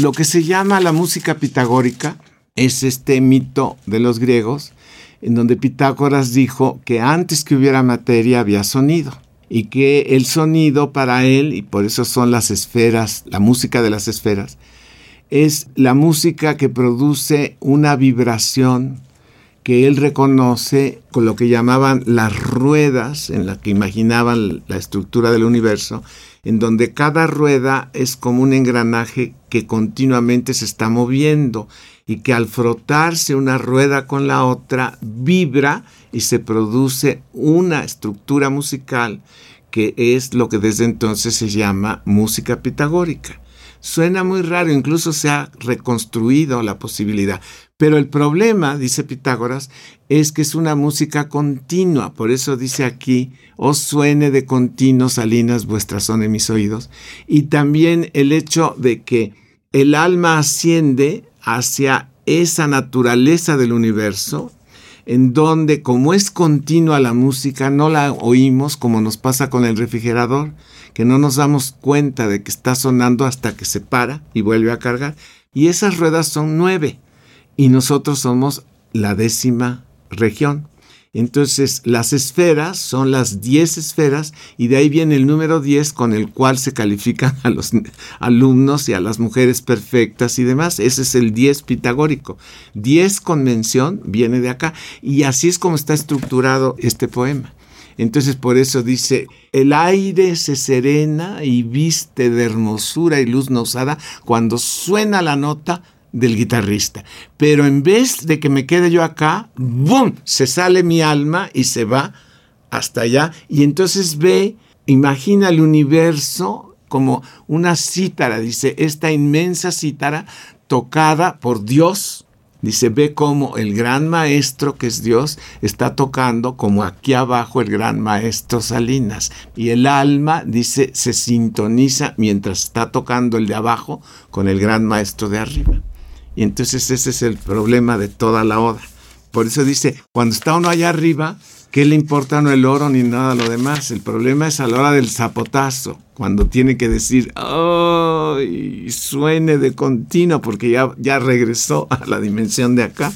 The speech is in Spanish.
Lo que se llama la música pitagórica es este mito de los griegos, en donde Pitágoras dijo que antes que hubiera materia había sonido y que el sonido para él, y por eso son las esferas, la música de las esferas, es la música que produce una vibración que él reconoce con lo que llamaban las ruedas, en las que imaginaban la estructura del universo, en donde cada rueda es como un engranaje que continuamente se está moviendo y que al frotarse una rueda con la otra vibra y se produce una estructura musical que es lo que desde entonces se llama música pitagórica. Suena muy raro, incluso se ha reconstruido la posibilidad. Pero el problema, dice Pitágoras, es que es una música continua. Por eso dice aquí, os suene de continuo, salinas vuestras son en mis oídos. Y también el hecho de que el alma asciende hacia esa naturaleza del universo, en donde como es continua la música, no la oímos como nos pasa con el refrigerador, que no nos damos cuenta de que está sonando hasta que se para y vuelve a cargar. Y esas ruedas son nueve y nosotros somos la décima región. Entonces, las esferas son las diez esferas y de ahí viene el número diez con el cual se califican a los alumnos y a las mujeres perfectas y demás. Ese es el diez pitagórico. Diez convención viene de acá y así es como está estructurado este poema. Entonces por eso dice, el aire se serena y viste de hermosura y luz nosada cuando suena la nota del guitarrista. Pero en vez de que me quede yo acá, ¡bum! Se sale mi alma y se va hasta allá. Y entonces ve, imagina el universo como una cítara, dice, esta inmensa cítara tocada por Dios Dice, ve cómo el gran maestro que es Dios está tocando como aquí abajo el gran maestro Salinas. Y el alma, dice, se sintoniza mientras está tocando el de abajo con el gran maestro de arriba. Y entonces ese es el problema de toda la oda. Por eso dice, cuando está uno allá arriba, ¿Qué le importa no el oro ni nada lo demás? El problema es a la hora del zapotazo, cuando tiene que decir, ¡ay! suene de continuo porque ya, ya regresó a la dimensión de acá.